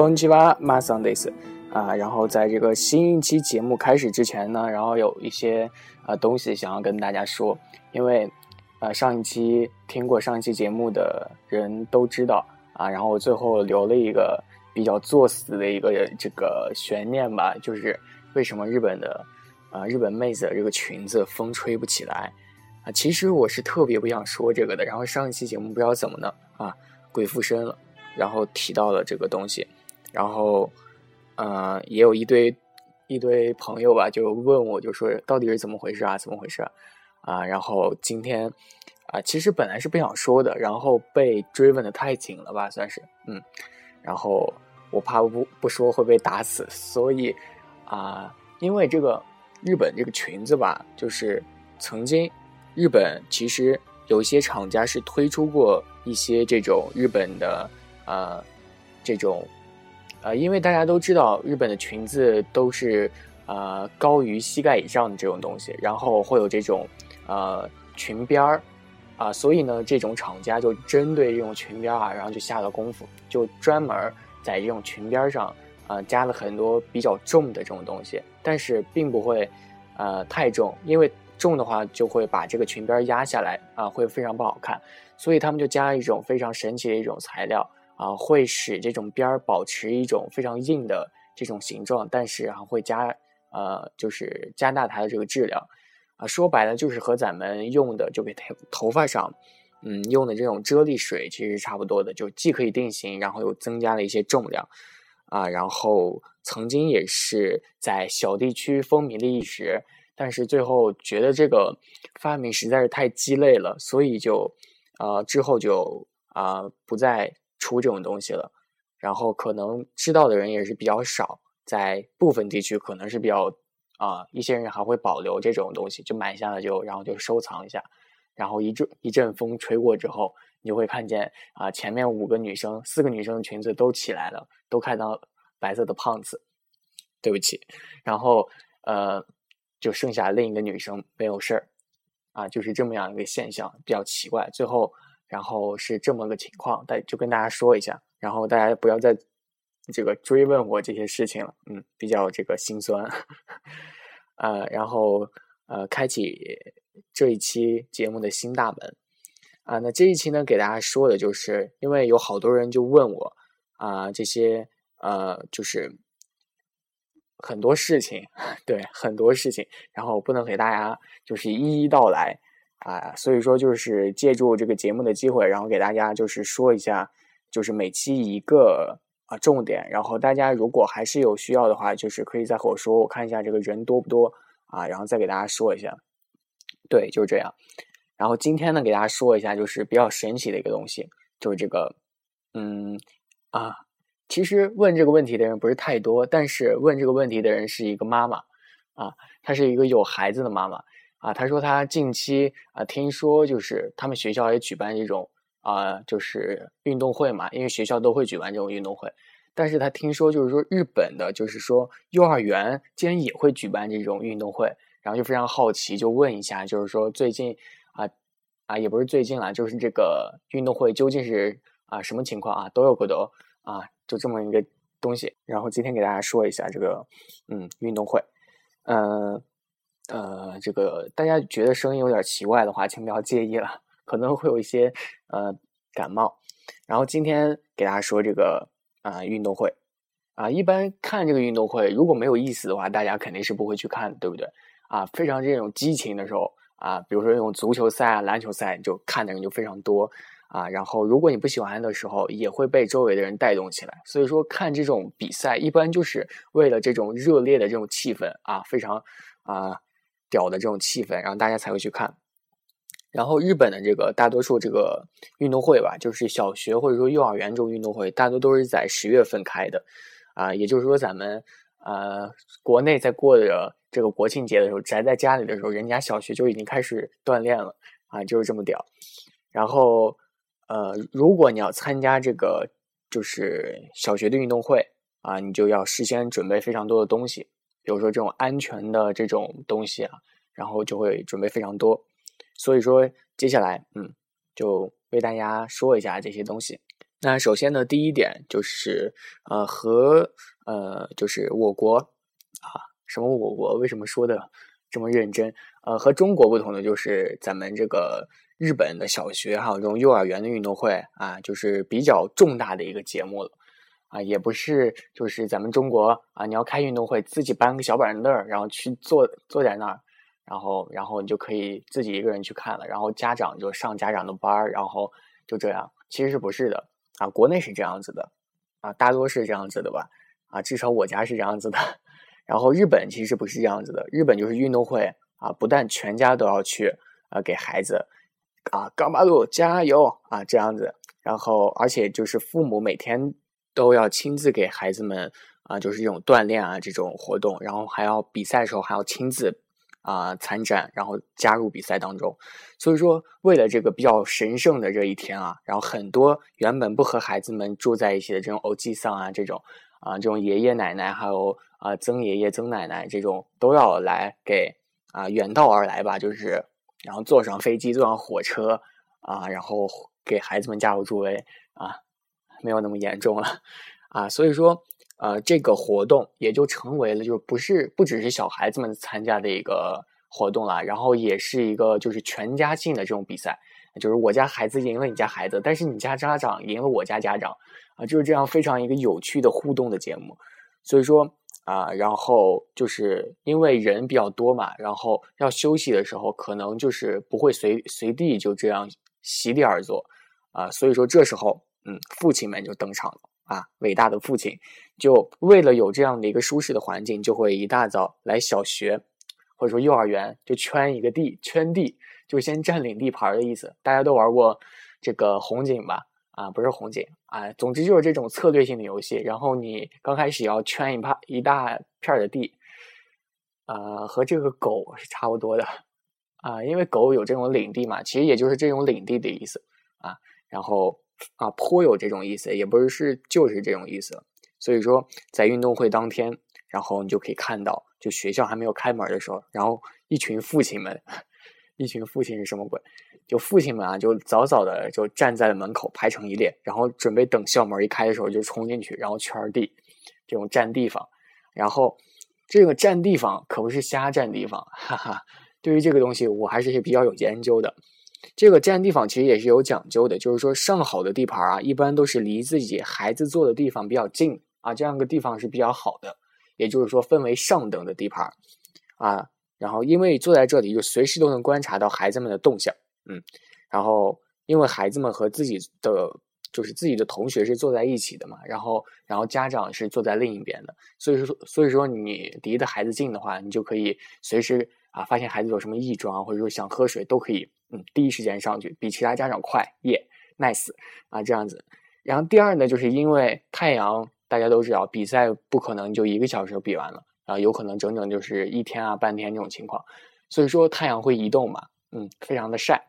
空气吧，马桑德斯啊！然后在这个新一期节目开始之前呢，然后有一些啊东西想要跟大家说，因为呃上一期听过上一期节目的人都知道啊，然后我最后留了一个比较作死的一个这个悬念吧，就是为什么日本的啊日本妹子的这个裙子风吹不起来啊？其实我是特别不想说这个的，然后上一期节目不知道怎么呢啊鬼附身了，然后提到了这个东西。然后，呃，也有一堆一堆朋友吧，就问我，就说到底是怎么回事啊？怎么回事啊？然后今天啊，其实本来是不想说的，然后被追问的太紧了吧，算是，嗯，然后我怕不不说会被打死，所以啊，因为这个日本这个裙子吧，就是曾经日本其实有一些厂家是推出过一些这种日本的呃这种。呃，因为大家都知道，日本的裙子都是呃高于膝盖以上的这种东西，然后会有这种呃裙边儿啊，所以呢，这种厂家就针对这种裙边啊，然后就下了功夫，就专门在这种裙边上啊加了很多比较重的这种东西，但是并不会呃太重，因为重的话就会把这个裙边压下来啊，会非常不好看，所以他们就加了一种非常神奇的一种材料。啊，会使这种边儿保持一种非常硬的这种形状，但是啊，会加呃，就是加大它的这个质量，啊，说白了就是和咱们用的就给头头发上，嗯，用的这种啫喱水其实差不多的，就既可以定型，然后又增加了一些重量，啊，然后曾经也是在小地区风靡了一时，但是最后觉得这个发明实在是太鸡肋了，所以就呃之后就啊不再。出这种东西了，然后可能知道的人也是比较少，在部分地区可能是比较啊，一些人还会保留这种东西，就买下了就然后就收藏一下，然后一阵一阵风吹过之后，你就会看见啊，前面五个女生、四个女生的裙子都起来了，都看到白色的胖子，对不起，然后呃，就剩下另一个女生没有事儿，啊，就是这么样一个现象，比较奇怪，最后。然后是这么个情况，大就跟大家说一下，然后大家不要再这个追问我这些事情了，嗯，比较这个心酸，呃，然后呃，开启这一期节目的新大门啊，那这一期呢，给大家说的就是，因为有好多人就问我啊，这些呃，就是很多事情，对，很多事情，然后不能给大家就是一一道来。啊，所以说就是借助这个节目的机会，然后给大家就是说一下，就是每期一个啊重点，然后大家如果还是有需要的话，就是可以再和我说，我看一下这个人多不多啊，然后再给大家说一下。对，就是这样。然后今天呢，给大家说一下，就是比较神奇的一个东西，就是这个，嗯啊，其实问这个问题的人不是太多，但是问这个问题的人是一个妈妈啊，她是一个有孩子的妈妈。啊，他说他近期啊，听说就是他们学校也举办这种啊，就是运动会嘛，因为学校都会举办这种运动会。但是他听说就是说日本的，就是说幼儿园竟然也会举办这种运动会，然后就非常好奇，就问一下，就是说最近啊啊，也不是最近了，就是这个运动会究竟是啊什么情况啊？都有可能啊，就这么一个东西。然后今天给大家说一下这个嗯运动会，嗯。呃这个大家觉得声音有点奇怪的话，请不要介意了，可能会有一些呃感冒。然后今天给大家说这个啊运动会啊，一般看这个运动会如果没有意思的话，大家肯定是不会去看，对不对？啊，非常这种激情的时候啊，比如说那种足球赛啊、篮球赛，就看的人就非常多啊。然后如果你不喜欢的时候，也会被周围的人带动起来。所以说看这种比赛，一般就是为了这种热烈的这种气氛啊，非常啊。屌的这种气氛，然后大家才会去看。然后日本的这个大多数这个运动会吧，就是小学或者说幼儿园这种运动会，大多都是在十月份开的，啊，也就是说咱们呃国内在过着这个国庆节的时候，宅在家里的时候，人家小学就已经开始锻炼了啊，就是这么屌。然后呃，如果你要参加这个就是小学的运动会啊，你就要事先准备非常多的东西，比如说这种安全的这种东西啊，然后就会准备非常多。所以说，接下来，嗯，就为大家说一下这些东西。那首先呢，第一点就是，呃，和呃，就是我国啊，什么我国？为什么说的这么认真？呃，和中国不同的就是，咱们这个日本的小学还有这种幼儿园的运动会啊，就是比较重大的一个节目了啊，也不是就是咱们中国啊，你要开运动会，自己搬个小板凳然后去坐坐在那儿。然后，然后你就可以自己一个人去看了。然后家长就上家长的班儿，然后就这样。其实是不是的啊？国内是这样子的啊，大多是这样子的吧啊，至少我家是这样子的。然后日本其实不是这样子的，日本就是运动会啊，不但全家都要去啊，给孩子啊，干巴路加油啊这样子。然后而且就是父母每天都要亲自给孩子们啊，就是这种锻炼啊这种活动，然后还要比赛的时候还要亲自。啊，参战，然后加入比赛当中，所以说为了这个比较神圣的这一天啊，然后很多原本不和孩子们住在一起的这种欧吉桑啊，这种啊，这种爷爷奶奶还有啊曾爷爷曾奶奶这种都要来给啊远道而来吧，就是然后坐上飞机，坐上火车啊，然后给孩子们加油助威啊，没有那么严重了啊，所以说。呃，这个活动也就成为了，就是不是不只是小孩子们参加的一个活动了，然后也是一个就是全家性的这种比赛，就是我家孩子赢了你家孩子，但是你家家长赢了我家家长，啊，就是这样非常一个有趣的互动的节目。所以说啊，然后就是因为人比较多嘛，然后要休息的时候，可能就是不会随随地就这样席地而坐，啊，所以说这时候，嗯，父亲们就登场了。啊，伟大的父亲，就为了有这样的一个舒适的环境，就会一大早来小学，或者说幼儿园，就圈一个地，圈地，就先占领地盘的意思。大家都玩过这个红警吧？啊，不是红警啊，总之就是这种策略性的游戏。然后你刚开始要圈一帕一大片的地，呃，和这个狗是差不多的啊，因为狗有这种领地嘛，其实也就是这种领地的意思啊。然后。啊，颇有这种意思，也不是是就是这种意思。所以说，在运动会当天，然后你就可以看到，就学校还没有开门的时候，然后一群父亲们，一群父亲是什么鬼？就父亲们啊，就早早的就站在门口排成一列，然后准备等校门一开的时候就冲进去，然后圈地，这种占地方。然后这个占地方可不是瞎占地方，哈哈。对于这个东西，我还是比较有研究的。这个占地方其实也是有讲究的，就是说上好的地盘啊，一般都是离自己孩子坐的地方比较近啊，这样个地方是比较好的。也就是说，分为上等的地盘啊，然后因为坐在这里就随时都能观察到孩子们的动向，嗯，然后因为孩子们和自己的就是自己的同学是坐在一起的嘛，然后然后家长是坐在另一边的，所以说所以说你离的孩子近的话，你就可以随时啊发现孩子有什么异状，或者说想喝水都可以。嗯，第一时间上去比其他家长快，耶，nice 啊，这样子。然后第二呢，就是因为太阳，大家都知道，比赛不可能就一个小时就比完了啊，有可能整整就是一天啊、半天这种情况。所以说太阳会移动嘛，嗯，非常的晒。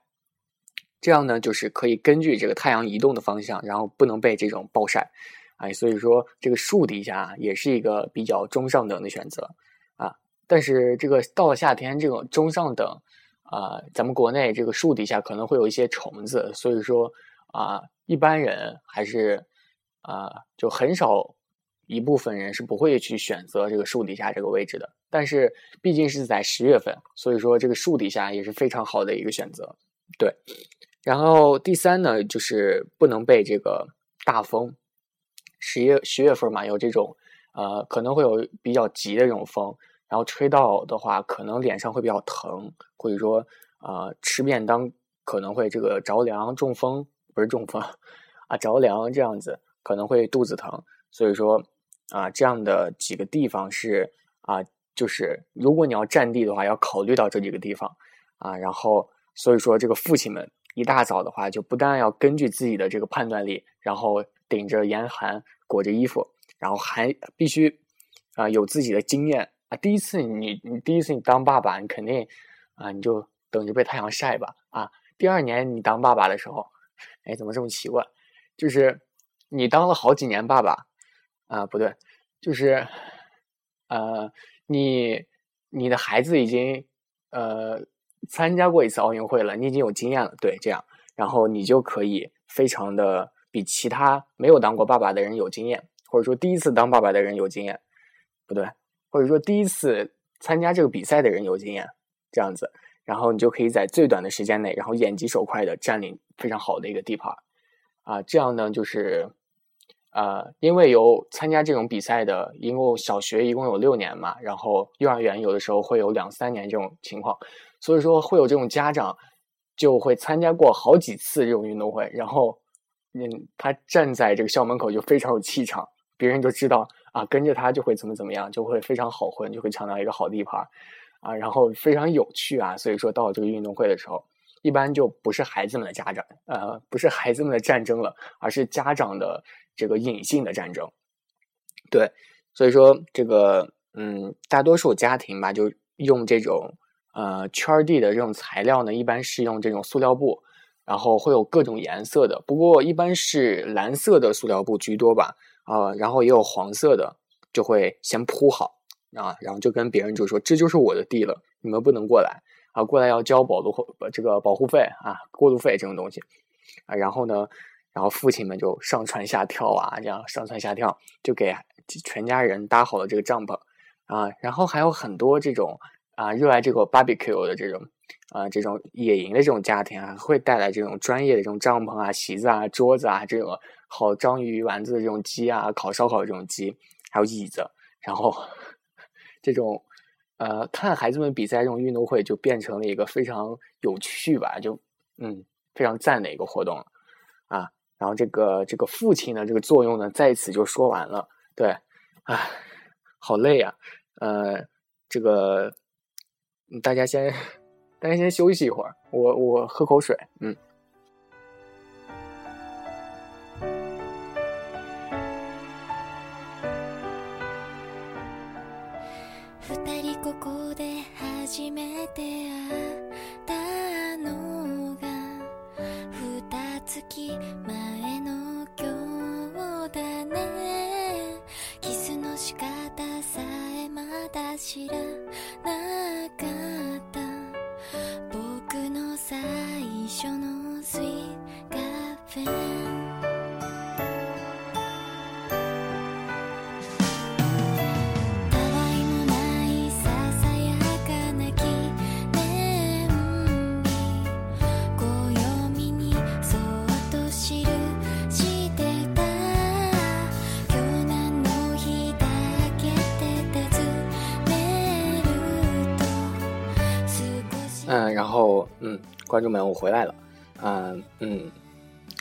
这样呢，就是可以根据这个太阳移动的方向，然后不能被这种暴晒，哎，所以说这个树底下也是一个比较中上等的选择啊。但是这个到了夏天，这种中上等。啊，咱们国内这个树底下可能会有一些虫子，所以说啊，一般人还是啊，就很少一部分人是不会去选择这个树底下这个位置的。但是毕竟是在十月份，所以说这个树底下也是非常好的一个选择。对，然后第三呢，就是不能被这个大风，十月十月份嘛，有这种呃，可能会有比较急的这种风。然后吹到的话，可能脸上会比较疼，或者说，啊，吃便当可能会这个着凉、中风，不是中风，啊，着凉这样子可能会肚子疼。所以说，啊，这样的几个地方是啊，就是如果你要占地的话，要考虑到这几个地方啊。然后所以说这个父亲们一大早的话，就不但要根据自己的这个判断力，然后顶着严寒裹着衣服，然后还必须啊有自己的经验第一次你你第一次你当爸爸，你肯定啊你就等着被太阳晒吧啊。第二年你当爸爸的时候，哎怎么这么奇怪？就是你当了好几年爸爸啊，不对，就是呃你你的孩子已经呃。参加过一次奥运会了，你已经有经验了，对，这样，然后你就可以非常的比其他没有当过爸爸的人有经验，或者说第一次当爸爸的人有经验，不对，或者说第一次参加这个比赛的人有经验，这样子，然后你就可以在最短的时间内，然后眼疾手快的占领非常好的一个地盘，啊，这样呢就是。呃，因为有参加这种比赛的，一共小学一共有六年嘛，然后幼儿园有的时候会有两三年这种情况，所以说会有这种家长就会参加过好几次这种运动会，然后嗯，他站在这个校门口就非常有气场，别人就知道啊，跟着他就会怎么怎么样，就会非常好混，就会抢到一个好地盘啊，然后非常有趣啊，所以说到这个运动会的时候，一般就不是孩子们的家长，呃，不是孩子们的战争了，而是家长的。这个隐性的战争，对，所以说这个嗯，大多数家庭吧，就用这种呃圈地的这种材料呢，一般是用这种塑料布，然后会有各种颜色的，不过一般是蓝色的塑料布居多吧，啊，然后也有黄色的，就会先铺好啊，然后就跟别人就说这就是我的地了，你们不能过来啊，过来要交保护这个保护费啊，过路费这种东西啊，然后呢。然后父亲们就上蹿下跳啊，这样上蹿下跳，就给全家人搭好了这个帐篷啊。然后还有很多这种啊热爱这个 barbecue 的这种啊这种野营的这种家庭啊，会带来这种专业的这种帐篷啊、席子啊、桌子啊，这种烤章鱼丸子的这种鸡啊、烤烧烤的这种鸡，还有椅子。然后这种呃看孩子们比赛这种运动会就变成了一个非常有趣吧，就嗯非常赞的一个活动啊。然后这个这个父亲的这个作用呢，在此就说完了。对，唉，好累呀。呃，这个大家先 大家先休息一会儿，我我喝口水。嗯。然后嗯，观众们，我回来了，嗯嗯，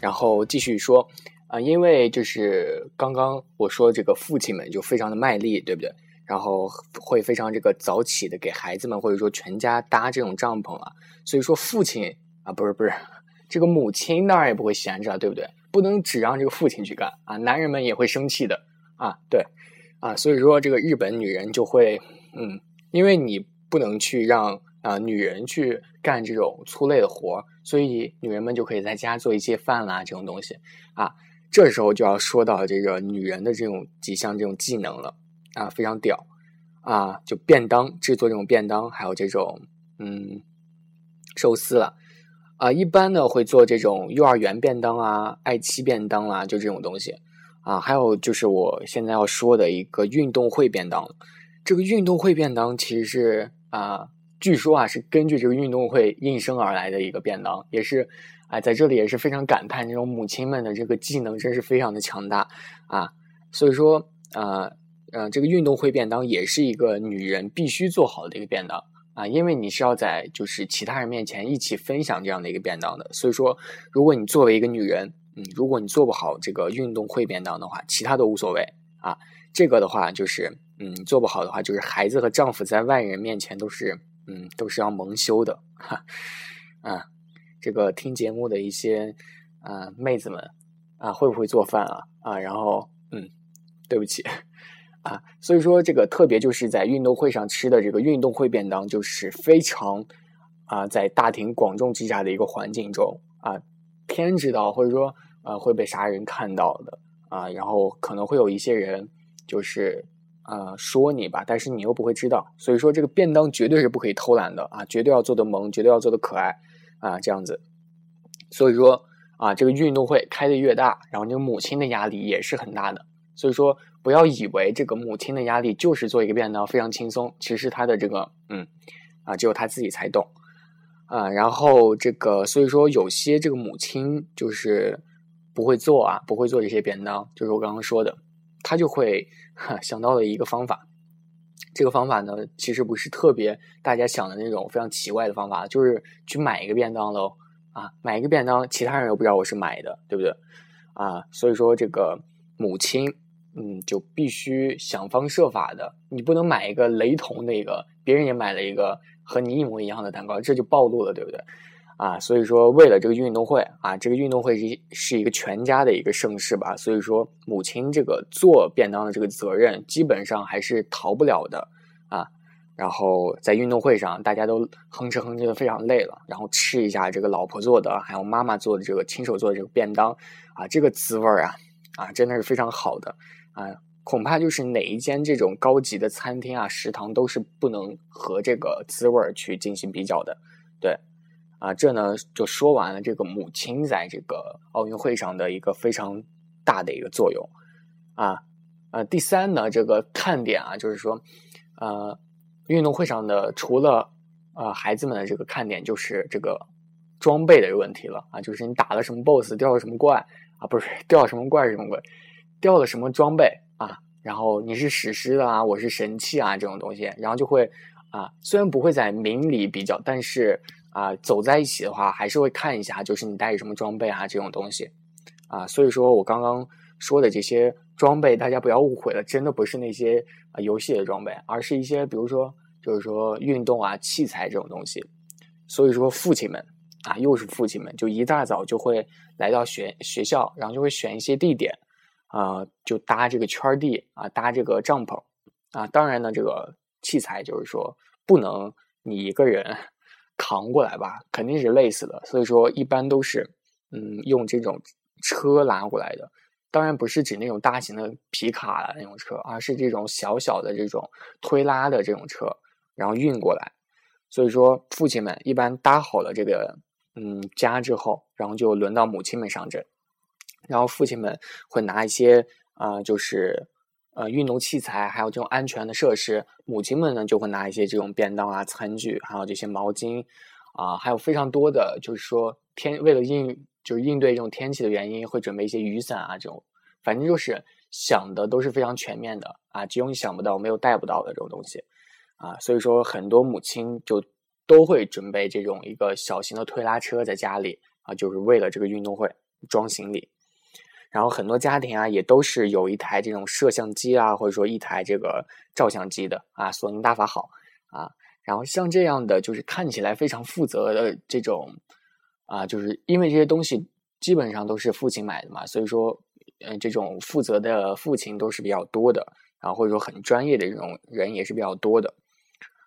然后继续说，啊，因为就是刚刚我说这个父亲们就非常的卖力，对不对？然后会非常这个早起的给孩子们或者说全家搭这种帐篷啊，所以说父亲啊，不是不是，这个母亲当然也不会闲着，对不对？不能只让这个父亲去干啊，男人们也会生气的啊，对，啊，所以说这个日本女人就会，嗯，因为你不能去让。啊，女人去干这种粗累的活所以女人们就可以在家做一些饭啦，这种东西啊。这时候就要说到这个女人的这种几项这种技能了啊，非常屌啊！就便当制作这种便当，还有这种嗯寿司了啊。一般呢会做这种幼儿园便当啊、爱妻便当啦，就这种东西啊。还有就是我现在要说的一个运动会便当，这个运动会便当其实是啊。据说啊，是根据这个运动会应声而来的一个便当，也是，哎，在这里也是非常感叹这种母亲们的这个技能真是非常的强大啊。所以说，呃，呃，这个运动会便当也是一个女人必须做好的一个便当啊，因为你是要在就是其他人面前一起分享这样的一个便当的。所以说，如果你作为一个女人，嗯，如果你做不好这个运动会便当的话，其他都无所谓啊。这个的话就是，嗯，做不好的话，就是孩子和丈夫在外人面前都是。嗯，都是要蒙羞的，哈，啊，这个听节目的一些啊妹子们啊，会不会做饭啊？啊，然后嗯，对不起啊，所以说这个特别就是在运动会上吃的这个运动会便当，就是非常啊，在大庭广众之下的一个环境中啊，天知道或者说啊会被啥人看到的啊，然后可能会有一些人就是。啊，说你吧，但是你又不会知道，所以说这个便当绝对是不可以偷懒的啊，绝对要做的萌，绝对要做的可爱啊，这样子。所以说啊，这个运动会开的越大，然后这个母亲的压力也是很大的。所以说不要以为这个母亲的压力就是做一个便当非常轻松，其实他的这个嗯啊，只有他自己才懂啊。然后这个所以说有些这个母亲就是不会做啊，不会做这些便当，就是我刚刚说的。他就会想到了一个方法，这个方法呢，其实不是特别大家想的那种非常奇怪的方法，就是去买一个便当喽啊，买一个便当，其他人又不知道我是买的，对不对啊？所以说这个母亲，嗯，就必须想方设法的，你不能买一个雷同的一个，别人也买了一个和你一模一样的蛋糕，这就暴露了，对不对？啊，所以说为了这个运动会啊，这个运动会是是一个全家的一个盛事吧，所以说母亲这个做便当的这个责任基本上还是逃不了的啊。然后在运动会上，大家都哼哧哼哧的非常累了，然后吃一下这个老婆做的，还有妈妈做的这个亲手做的这个便当啊，这个滋味儿啊啊真的是非常好的啊，恐怕就是哪一间这种高级的餐厅啊食堂都是不能和这个滋味儿去进行比较的，对。啊，这呢就说完了这个母亲在这个奥运会上的一个非常大的一个作用啊。呃，第三呢，这个看点啊，就是说，呃，运动会上的除了呃孩子们的这个看点，就是这个装备的问题了啊，就是你打了什么 BOSS，掉了什么怪啊，不是掉了什么怪什么鬼，掉了什么装备啊，然后你是史诗的啊，我是神器啊，这种东西，然后就会啊，虽然不会在明里比较，但是。啊，走在一起的话，还是会看一下，就是你带什么装备啊，这种东西，啊，所以说我刚刚说的这些装备，大家不要误会了，真的不是那些啊游戏的装备，而是一些比如说，就是说运动啊器材这种东西。所以说父亲们啊，又是父亲们，就一大早就会来到学学校，然后就会选一些地点啊，就搭这个圈地啊，搭这个帐篷啊。当然呢，这个器材就是说不能你一个人。扛过来吧，肯定是累死的。所以说，一般都是，嗯，用这种车拉过来的。当然不是指那种大型的皮卡的那种车，而是这种小小的这种推拉的这种车，然后运过来。所以说，父亲们一般搭好了这个，嗯，家之后，然后就轮到母亲们上阵。然后父亲们会拿一些，啊，就是。呃，运动器材还有这种安全的设施，母亲们呢就会拿一些这种便当啊、餐具，还有这些毛巾啊，还有非常多的，就是说天为了应就是应对这种天气的原因，会准备一些雨伞啊这种，反正就是想的都是非常全面的啊，只有你想不到，没有带不到的这种东西啊，所以说很多母亲就都会准备这种一个小型的推拉车在家里啊，就是为了这个运动会装行李。然后很多家庭啊，也都是有一台这种摄像机啊，或者说一台这个照相机的啊，索尼大法好啊。然后像这样的，就是看起来非常负责的这种啊，就是因为这些东西基本上都是父亲买的嘛，所以说，嗯，这种负责的父亲都是比较多的，然后或者说很专业的这种人也是比较多的。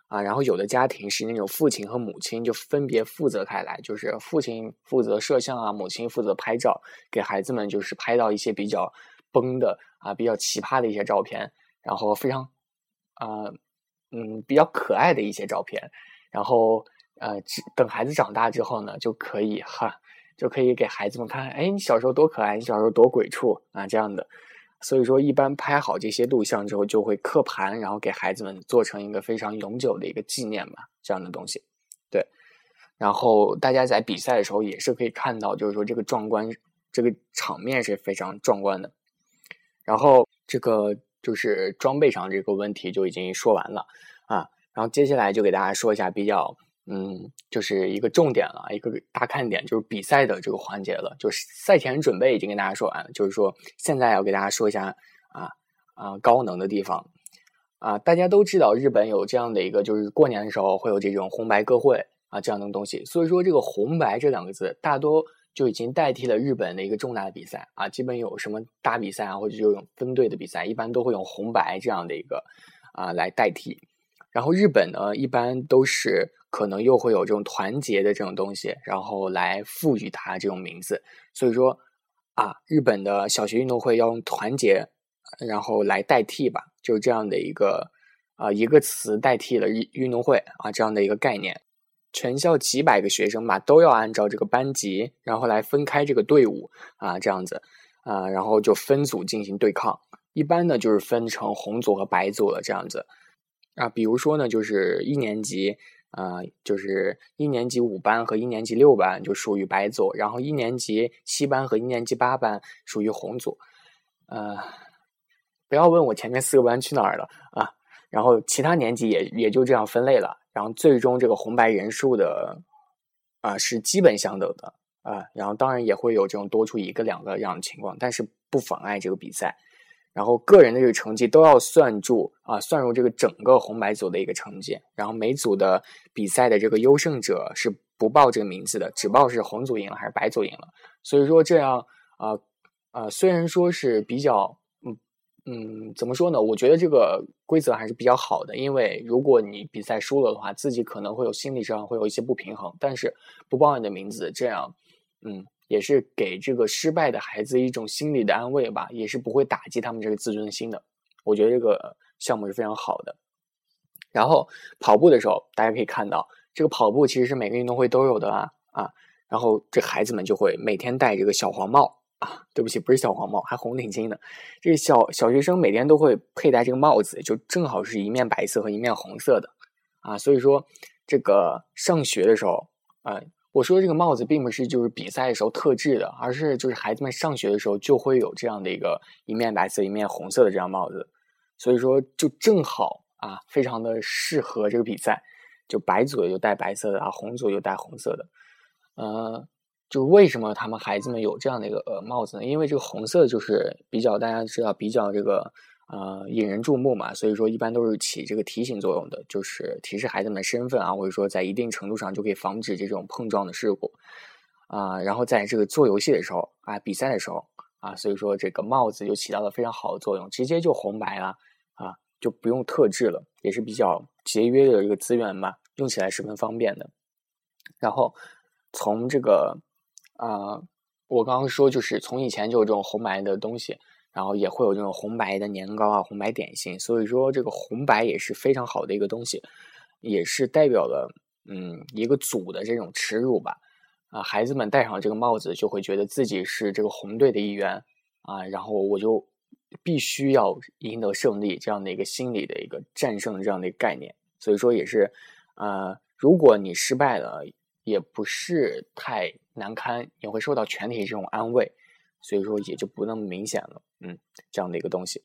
啊，然后有的家庭是那种父亲和母亲就分别负责开来，就是父亲负责摄像啊，母亲负责拍照，给孩子们就是拍到一些比较崩的啊、比较奇葩的一些照片，然后非常啊嗯比较可爱的一些照片，然后呃等孩子长大之后呢，就可以哈就可以给孩子们看，哎，你小时候多可爱，你小时候多鬼畜啊这样的。所以说，一般拍好这些录像之后，就会刻盘，然后给孩子们做成一个非常永久的一个纪念吧，这样的东西。对，然后大家在比赛的时候也是可以看到，就是说这个壮观，这个场面是非常壮观的。然后这个就是装备上这个问题就已经说完了啊，然后接下来就给大家说一下比较。嗯，就是一个重点了，一个大看点就是比赛的这个环节了。就是赛前准备已经跟大家说完了，就是说现在要给大家说一下啊啊高能的地方啊！大家都知道日本有这样的一个，就是过年的时候会有这种红白歌会啊这样的东西。所以说这个红白这两个字，大多就已经代替了日本的一个重大的比赛啊，基本有什么大比赛啊，或者就用分队的比赛，一般都会用红白这样的一个啊来代替。然后日本呢，一般都是可能又会有这种团结的这种东西，然后来赋予它这种名字。所以说啊，日本的小学运动会要用团结，然后来代替吧，就是这样的一个啊一个词代替了运运动会啊这样的一个概念。全校几百个学生吧，都要按照这个班级，然后来分开这个队伍啊这样子啊，然后就分组进行对抗。一般呢就是分成红组和白组了这样子。啊，比如说呢，就是一年级，啊，就是一年级五班和一年级六班就属于白组，然后一年级七班和一年级八班属于红组。呃，不要问我前面四个班去哪儿了啊，然后其他年级也也就这样分类了，然后最终这个红白人数的啊是基本相等的啊，然后当然也会有这种多出一个两个这样的情况，但是不妨碍这个比赛。然后个人的这个成绩都要算入啊，算入这个整个红白组的一个成绩。然后每组的比赛的这个优胜者是不报这个名字的，只报是红组赢了还是白组赢了。所以说这样啊啊，虽然说是比较嗯嗯，怎么说呢？我觉得这个规则还是比较好的，因为如果你比赛输了的话，自己可能会有心理上会有一些不平衡。但是不报你的名字，这样嗯。也是给这个失败的孩子一种心理的安慰吧，也是不会打击他们这个自尊心的。我觉得这个项目是非常好的。然后跑步的时候，大家可以看到，这个跑步其实是每个运动会都有的啊啊。然后这孩子们就会每天戴这个小黄帽啊，对不起，不是小黄帽，还红领巾的。这个小小学生每天都会佩戴这个帽子，就正好是一面白色和一面红色的啊。所以说，这个上学的时候啊。我说这个帽子并不是就是比赛的时候特制的，而是就是孩子们上学的时候就会有这样的一个一面白色一面红色的这样帽子，所以说就正好啊，非常的适合这个比赛。就白组就戴白色的啊，红组就戴红色的。呃，就为什么他们孩子们有这样的一个呃帽子呢？因为这个红色就是比较大家知道比较这个。呃，引人注目嘛，所以说一般都是起这个提醒作用的，就是提示孩子们身份啊，或者说在一定程度上就可以防止这种碰撞的事故啊。然后在这个做游戏的时候啊，比赛的时候啊，所以说这个帽子就起到了非常好的作用，直接就红白了啊，就不用特制了，也是比较节约的一个资源嘛，用起来十分方便的。然后从这个啊，我刚刚说就是从以前就有这种红白的东西。然后也会有这种红白的年糕啊，红白点心，所以说这个红白也是非常好的一个东西，也是代表了嗯一个组的这种耻辱吧。啊，孩子们戴上这个帽子就会觉得自己是这个红队的一员啊，然后我就必须要赢得胜利这样的一个心理的一个战胜这样的一个概念，所以说也是呃，如果你失败了，也不是太难堪，也会受到全体这种安慰。所以说也就不那么明显了，嗯，这样的一个东西。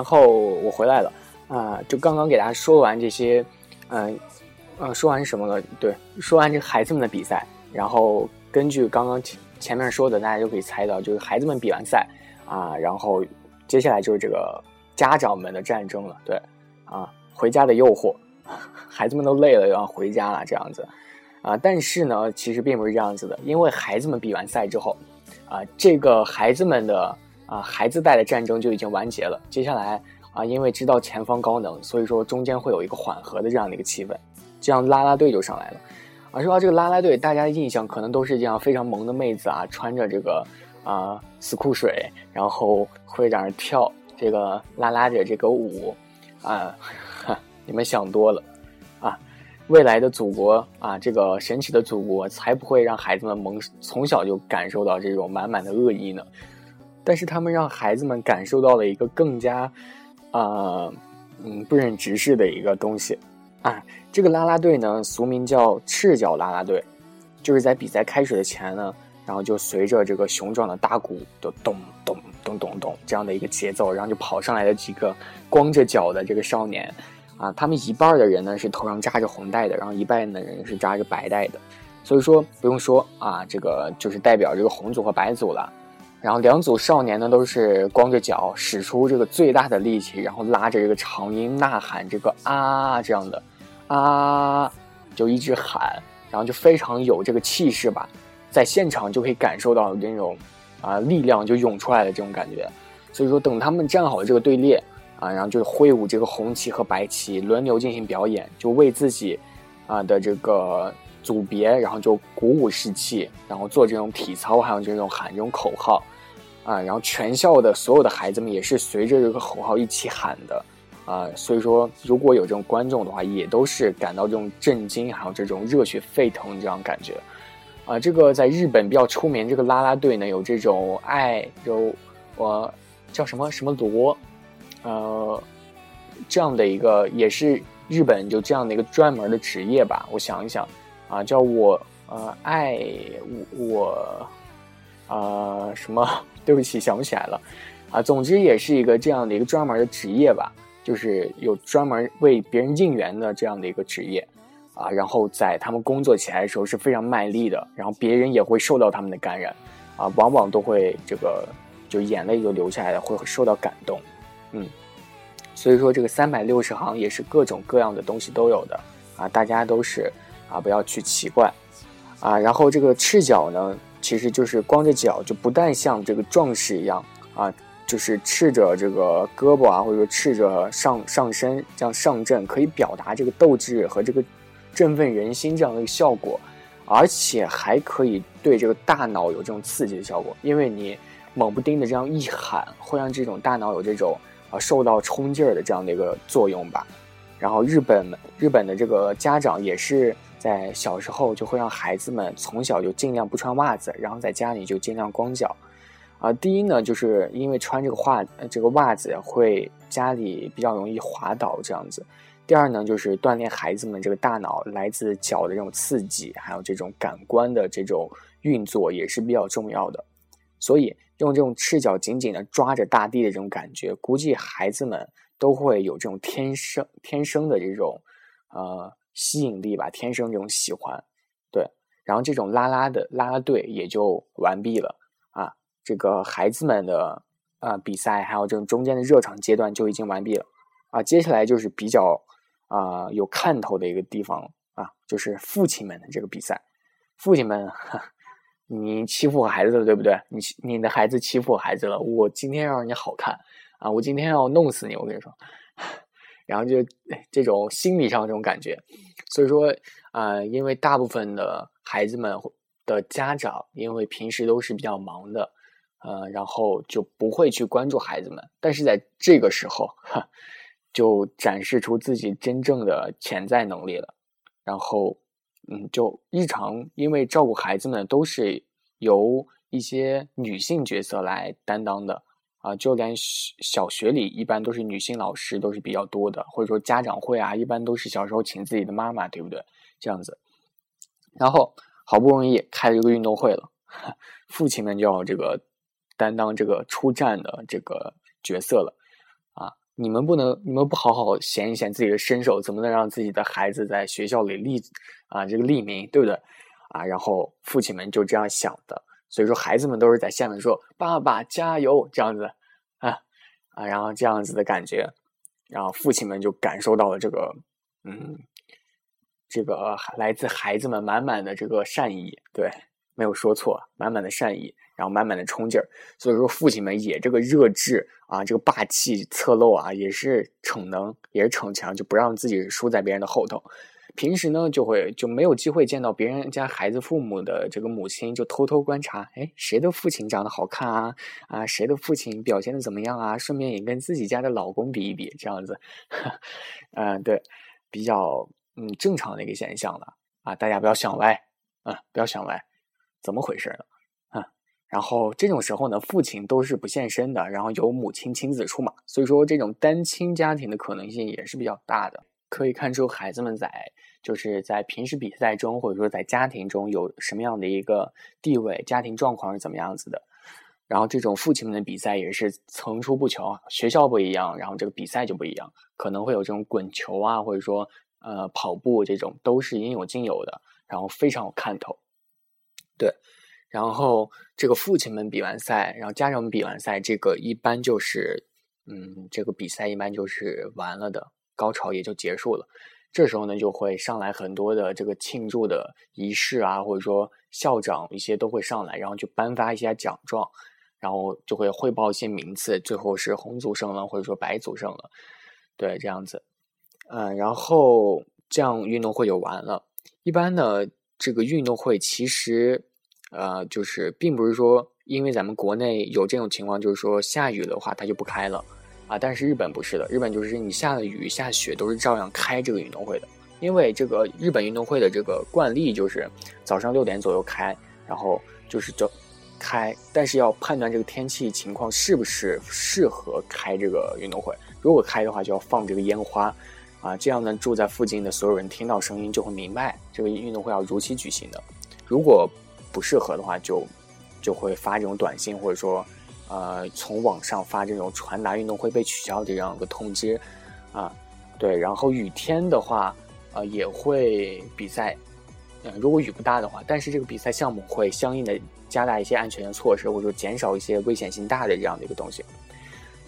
然后我回来了，啊，就刚刚给大家说完这些，嗯，呃，说完什么了？对，说完这孩子们的比赛，然后根据刚刚前前面说的，大家就可以猜到，就是孩子们比完赛啊，然后接下来就是这个家长们的战争了。对，啊，回家的诱惑，孩子们都累了，要回家了，这样子。啊，但是呢，其实并不是这样子的，因为孩子们比完赛之后，啊，这个孩子们的啊孩子带的战争就已经完结了。接下来啊，因为知道前方高能，所以说中间会有一个缓和的这样的一个气氛。这样啦啦队就上来了，啊，说到这个啦啦队，大家的印象可能都是这样非常萌的妹子啊，穿着这个啊死裤水，然后会在那跳这个啦啦的这个舞，啊，你们想多了，啊，未来的祖国啊，这个神奇的祖国才不会让孩子们萌从小就感受到这种满满的恶意呢，但是他们让孩子们感受到了一个更加啊嗯不忍直视的一个东西。啊，这个啦啦队呢，俗名叫赤脚啦啦队，就是在比赛开始的前呢，然后就随着这个雄壮的大鼓的咚咚咚咚咚这样的一个节奏，然后就跑上来的几个光着脚的这个少年，啊，他们一半的人呢是头上扎着红带的，然后一半的人是扎着白带的，所以说不用说啊，这个就是代表这个红组和白组了，然后两组少年呢都是光着脚，使出这个最大的力气，然后拉着这个长音呐喊这个啊这样的。啊，就一直喊，然后就非常有这个气势吧，在现场就可以感受到这种啊力量就涌出来的这种感觉。所以说，等他们站好这个队列啊，然后就挥舞这个红旗和白旗，轮流进行表演，就为自己啊的这个组别，然后就鼓舞士气，然后做这种体操，还有这种喊这种口号啊，然后全校的所有的孩子们也是随着这个口号一起喊的。啊，所以说，如果有这种观众的话，也都是感到这种震惊，还有这种热血沸腾这样感觉。啊，这个在日本比较出名，这个啦啦队呢有这种爱，有我叫什么什么罗，呃，这样的一个也是日本就这样的一个专门的职业吧。我想一想，啊，叫我呃爱我，啊什么？对不起，想不起来了。啊，总之也是一个这样的一个专门的职业吧。就是有专门为别人应援的这样的一个职业，啊，然后在他们工作起来的时候是非常卖力的，然后别人也会受到他们的感染，啊，往往都会这个就眼泪就流下来了，会受到感动，嗯，所以说这个三百六十行也是各种各样的东西都有的，啊，大家都是啊不要去奇怪，啊，然后这个赤脚呢，其实就是光着脚，就不但像这个壮士一样啊。就是赤着这个胳膊啊，或者说赤着上上身这样上阵，可以表达这个斗志和这个振奋人心这样的一个效果，而且还可以对这个大脑有这种刺激的效果，因为你猛不丁的这样一喊，会让这种大脑有这种啊受到冲劲儿的这样的一个作用吧。然后日本日本的这个家长也是在小时候就会让孩子们从小就尽量不穿袜子，然后在家里就尽量光脚。啊，第一呢，就是因为穿这个袜这个袜子会家里比较容易滑倒这样子。第二呢，就是锻炼孩子们这个大脑来自脚的这种刺激，还有这种感官的这种运作也是比较重要的。所以用这种赤脚紧紧的抓着大地的这种感觉，估计孩子们都会有这种天生天生的这种呃吸引力吧，天生这种喜欢。对，然后这种拉拉的拉拉队也就完毕了啊。这个孩子们的啊比赛，还有这种中间的热场阶段就已经完毕了啊，接下来就是比较啊有看头的一个地方啊，就是父亲们的这个比赛。父亲们，你欺负我孩子了，对不对？你你的孩子欺负我孩子了，我今天要让你好看啊！我今天要弄死你，我跟你说。然后就这种心理上这种感觉，所以说啊，因为大部分的孩子们的家长，因为平时都是比较忙的。呃，然后就不会去关注孩子们，但是在这个时候，哈，就展示出自己真正的潜在能力了。然后，嗯，就日常因为照顾孩子们都是由一些女性角色来担当的啊，就连小学里一般都是女性老师都是比较多的，或者说家长会啊，一般都是小时候请自己的妈妈，对不对？这样子，然后好不容易开了一个运动会了，父亲们就要这个。担当这个出战的这个角色了，啊，你们不能，你们不好好显一显自己的身手，怎么能让自己的孩子在学校里立啊这个立名，对不对？啊，然后父亲们就这样想的，所以说孩子们都是在下面说“爸爸加油”这样子啊啊，然后这样子的感觉，然后父亲们就感受到了这个嗯，这个来自孩子们满满的这个善意，对，没有说错，满满的善意。然后满满的冲劲儿，所以说父亲们也这个热炽啊，这个霸气侧漏啊，也是逞能，也是逞强，就不让自己输在别人的后头。平时呢，就会就没有机会见到别人家孩子父母的这个母亲，就偷偷观察，哎，谁的父亲长得好看啊？啊，谁的父亲表现的怎么样啊？顺便也跟自己家的老公比一比，这样子，嗯，对，比较嗯正常的一个现象了啊，大家不要想歪，嗯，不要想歪，怎么回事呢？然后这种时候呢，父亲都是不现身的，然后由母亲亲自出马，所以说这种单亲家庭的可能性也是比较大的。可以看出孩子们在就是在平时比赛中，或者说在家庭中有什么样的一个地位，家庭状况是怎么样子的。然后这种父亲们的比赛也是层出不穷，学校不一样，然后这个比赛就不一样，可能会有这种滚球啊，或者说呃跑步这种都是应有尽有的，然后非常有看头。对。然后这个父亲们比完赛，然后家长们比完赛，这个一般就是，嗯，这个比赛一般就是完了的，高潮也就结束了。这时候呢，就会上来很多的这个庆祝的仪式啊，或者说校长一些都会上来，然后就颁发一些奖状，然后就会汇报一些名次，最后是红组胜了，或者说白组胜了，对，这样子。嗯，然后这样运动会就完了。一般呢，这个运动会其实。呃，就是并不是说，因为咱们国内有这种情况，就是说下雨的话它就不开了，啊，但是日本不是的，日本就是你下了雨下雪都是照样开这个运动会的，因为这个日本运动会的这个惯例就是早上六点左右开，然后就是就开，但是要判断这个天气情况是不是适合开这个运动会，如果开的话就要放这个烟花，啊，这样呢住在附近的所有人听到声音就会明白这个运动会要如期举行的，如果。不适合的话，就就会发这种短信，或者说，呃，从网上发这种传达运动会被取消的这样一个通知，啊，对。然后雨天的话，呃，也会比赛，嗯，如果雨不大的话，但是这个比赛项目会相应的加大一些安全的措施，或者说减少一些危险性大的这样的一个东西。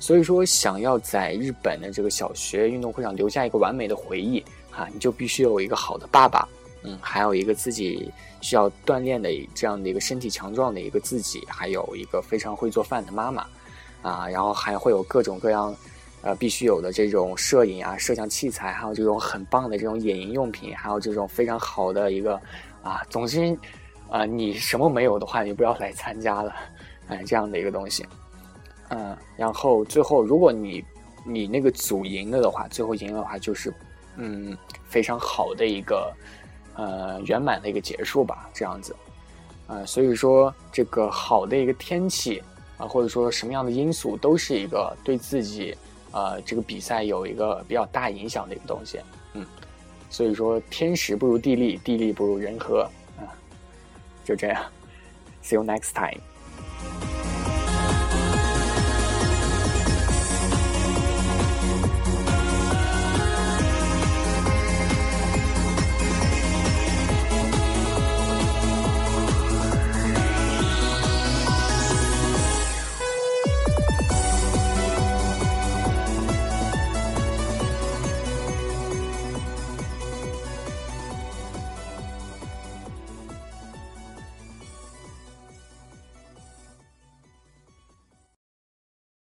所以说，想要在日本的这个小学运动会上留下一个完美的回忆，哈，你就必须有一个好的爸爸。嗯，还有一个自己需要锻炼的这样的一个身体强壮的一个自己，还有一个非常会做饭的妈妈，啊，然后还会有各种各样，呃，必须有的这种摄影啊、摄像器材，还有这种很棒的这种野营用品，还有这种非常好的一个，啊，总之，啊，你什么没有的话，你不要来参加了，哎，这样的一个东西，嗯，然后最后如果你你那个组赢了的话，最后赢了的话就是，嗯，非常好的一个。呃，圆满的一个结束吧，这样子，呃，所以说这个好的一个天气啊，或者说什么样的因素，都是一个对自己呃这个比赛有一个比较大影响的一个东西，嗯，所以说天时不如地利，地利不如人和，啊，就这样，See you next time。